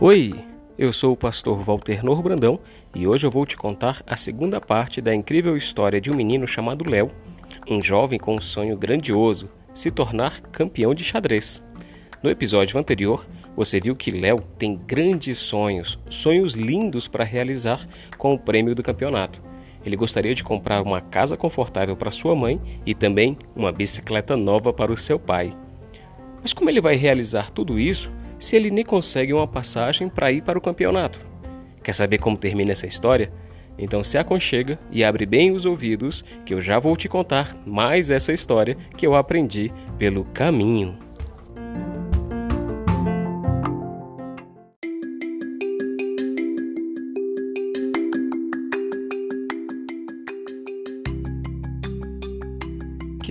Oi, eu sou o pastor Walter Nor Brandão e hoje eu vou te contar a segunda parte da incrível história de um menino chamado Léo, um jovem com um sonho grandioso, se tornar campeão de xadrez. No episódio anterior, você viu que Léo tem grandes sonhos, sonhos lindos para realizar com o prêmio do campeonato. Ele gostaria de comprar uma casa confortável para sua mãe e também uma bicicleta nova para o seu pai. Mas como ele vai realizar tudo isso se ele nem consegue uma passagem para ir para o campeonato? Quer saber como termina essa história? Então se aconchega e abre bem os ouvidos, que eu já vou te contar mais essa história que eu aprendi pelo caminho.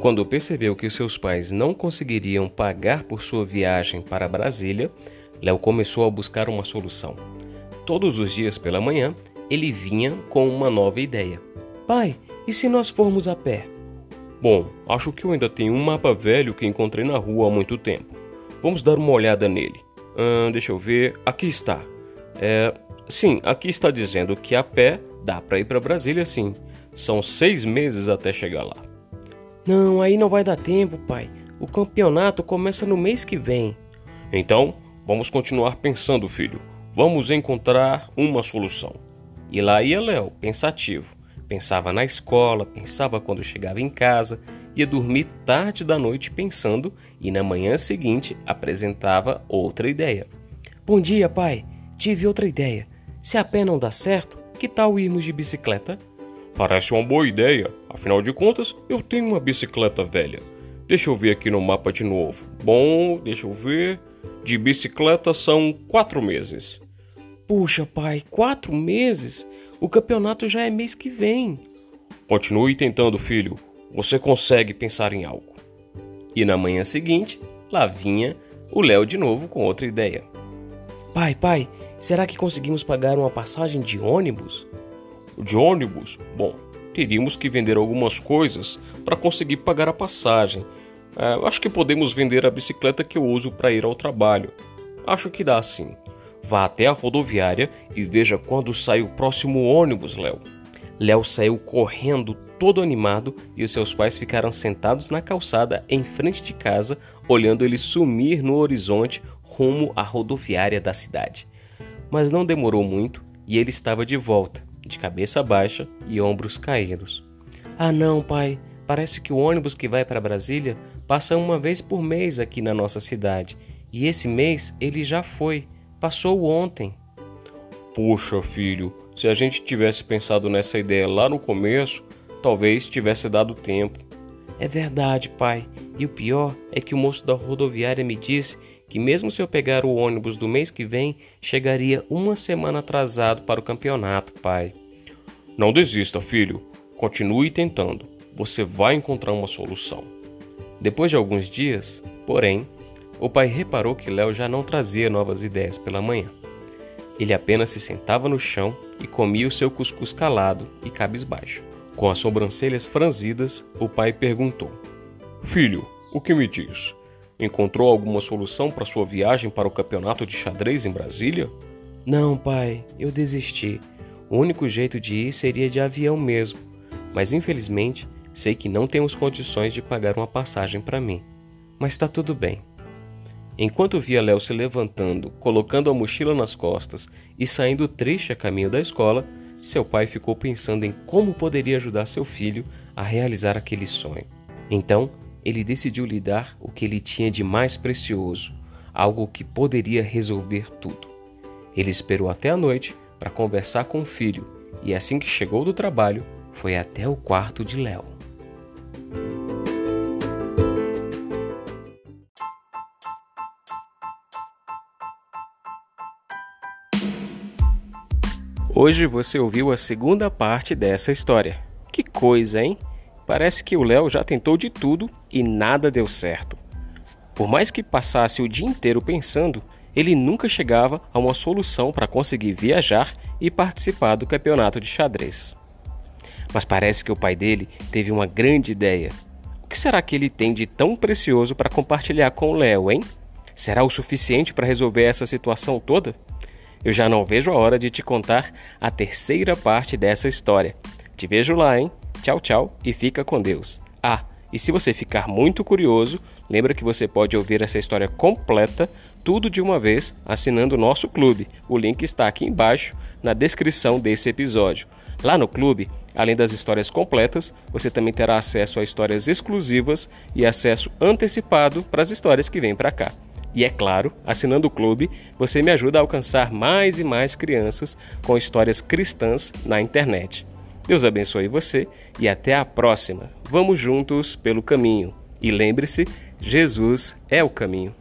Quando percebeu que seus pais não conseguiriam pagar por sua viagem para Brasília, Léo começou a buscar uma solução. Todos os dias pela manhã, ele vinha com uma nova ideia. Pai, e se nós formos a pé? Bom, acho que eu ainda tenho um mapa velho que encontrei na rua há muito tempo. Vamos dar uma olhada nele. Hum, deixa eu ver. Aqui está. É, sim, aqui está dizendo que a pé dá para ir para Brasília sim. São seis meses até chegar lá. Não, aí não vai dar tempo, pai. O campeonato começa no mês que vem. Então, vamos continuar pensando, filho. Vamos encontrar uma solução. E lá ia Léo, pensativo. Pensava na escola, pensava quando chegava em casa, ia dormir tarde da noite pensando e na manhã seguinte apresentava outra ideia. Bom dia, pai. Tive outra ideia. Se a pé não dá certo, que tal irmos de bicicleta? Parece uma boa ideia. Afinal de contas, eu tenho uma bicicleta velha. Deixa eu ver aqui no mapa de novo. Bom, deixa eu ver. De bicicleta são quatro meses. Puxa, pai, quatro meses? O campeonato já é mês que vem. Continue tentando, filho. Você consegue pensar em algo. E na manhã seguinte, lá vinha o Léo de novo com outra ideia. Pai, pai, será que conseguimos pagar uma passagem de ônibus? De ônibus, bom, teríamos que vender algumas coisas para conseguir pagar a passagem. É, acho que podemos vender a bicicleta que eu uso para ir ao trabalho. Acho que dá sim. Vá até a rodoviária e veja quando sai o próximo ônibus, Léo. Léo saiu correndo, todo animado, e os seus pais ficaram sentados na calçada em frente de casa, olhando ele sumir no horizonte rumo à rodoviária da cidade. Mas não demorou muito e ele estava de volta de cabeça baixa e ombros caídos. Ah, não, pai. Parece que o ônibus que vai para Brasília passa uma vez por mês aqui na nossa cidade. E esse mês ele já foi. Passou ontem. Puxa, filho, se a gente tivesse pensado nessa ideia lá no começo, talvez tivesse dado tempo. É verdade, pai. E o pior é que o moço da rodoviária me disse que, mesmo se eu pegar o ônibus do mês que vem, chegaria uma semana atrasado para o campeonato, pai. Não desista, filho. Continue tentando. Você vai encontrar uma solução. Depois de alguns dias, porém, o pai reparou que Léo já não trazia novas ideias pela manhã. Ele apenas se sentava no chão e comia o seu cuscuz calado e cabisbaixo. Com as sobrancelhas franzidas, o pai perguntou: Filho, o que me diz? Encontrou alguma solução para sua viagem para o campeonato de xadrez em Brasília? Não, pai, eu desisti. O único jeito de ir seria de avião mesmo, mas infelizmente sei que não temos condições de pagar uma passagem para mim. Mas está tudo bem. Enquanto via Léo se levantando, colocando a mochila nas costas e saindo triste a caminho da escola, seu pai ficou pensando em como poderia ajudar seu filho a realizar aquele sonho. Então, ele decidiu lhe dar o que ele tinha de mais precioso, algo que poderia resolver tudo. Ele esperou até a noite para conversar com o filho e, assim que chegou do trabalho, foi até o quarto de Léo. Hoje você ouviu a segunda parte dessa história. Que coisa, hein? Parece que o Léo já tentou de tudo e nada deu certo. Por mais que passasse o dia inteiro pensando, ele nunca chegava a uma solução para conseguir viajar e participar do campeonato de xadrez. Mas parece que o pai dele teve uma grande ideia. O que será que ele tem de tão precioso para compartilhar com o Léo, hein? Será o suficiente para resolver essa situação toda? Eu já não vejo a hora de te contar a terceira parte dessa história. Te vejo lá, hein? Tchau, tchau e fica com Deus. Ah, e se você ficar muito curioso, lembra que você pode ouvir essa história completa, tudo de uma vez, assinando o nosso clube. O link está aqui embaixo na descrição desse episódio. Lá no clube, além das histórias completas, você também terá acesso a histórias exclusivas e acesso antecipado para as histórias que vêm para cá. E é claro, assinando o clube, você me ajuda a alcançar mais e mais crianças com histórias cristãs na internet. Deus abençoe você e até a próxima. Vamos juntos pelo caminho. E lembre-se, Jesus é o caminho.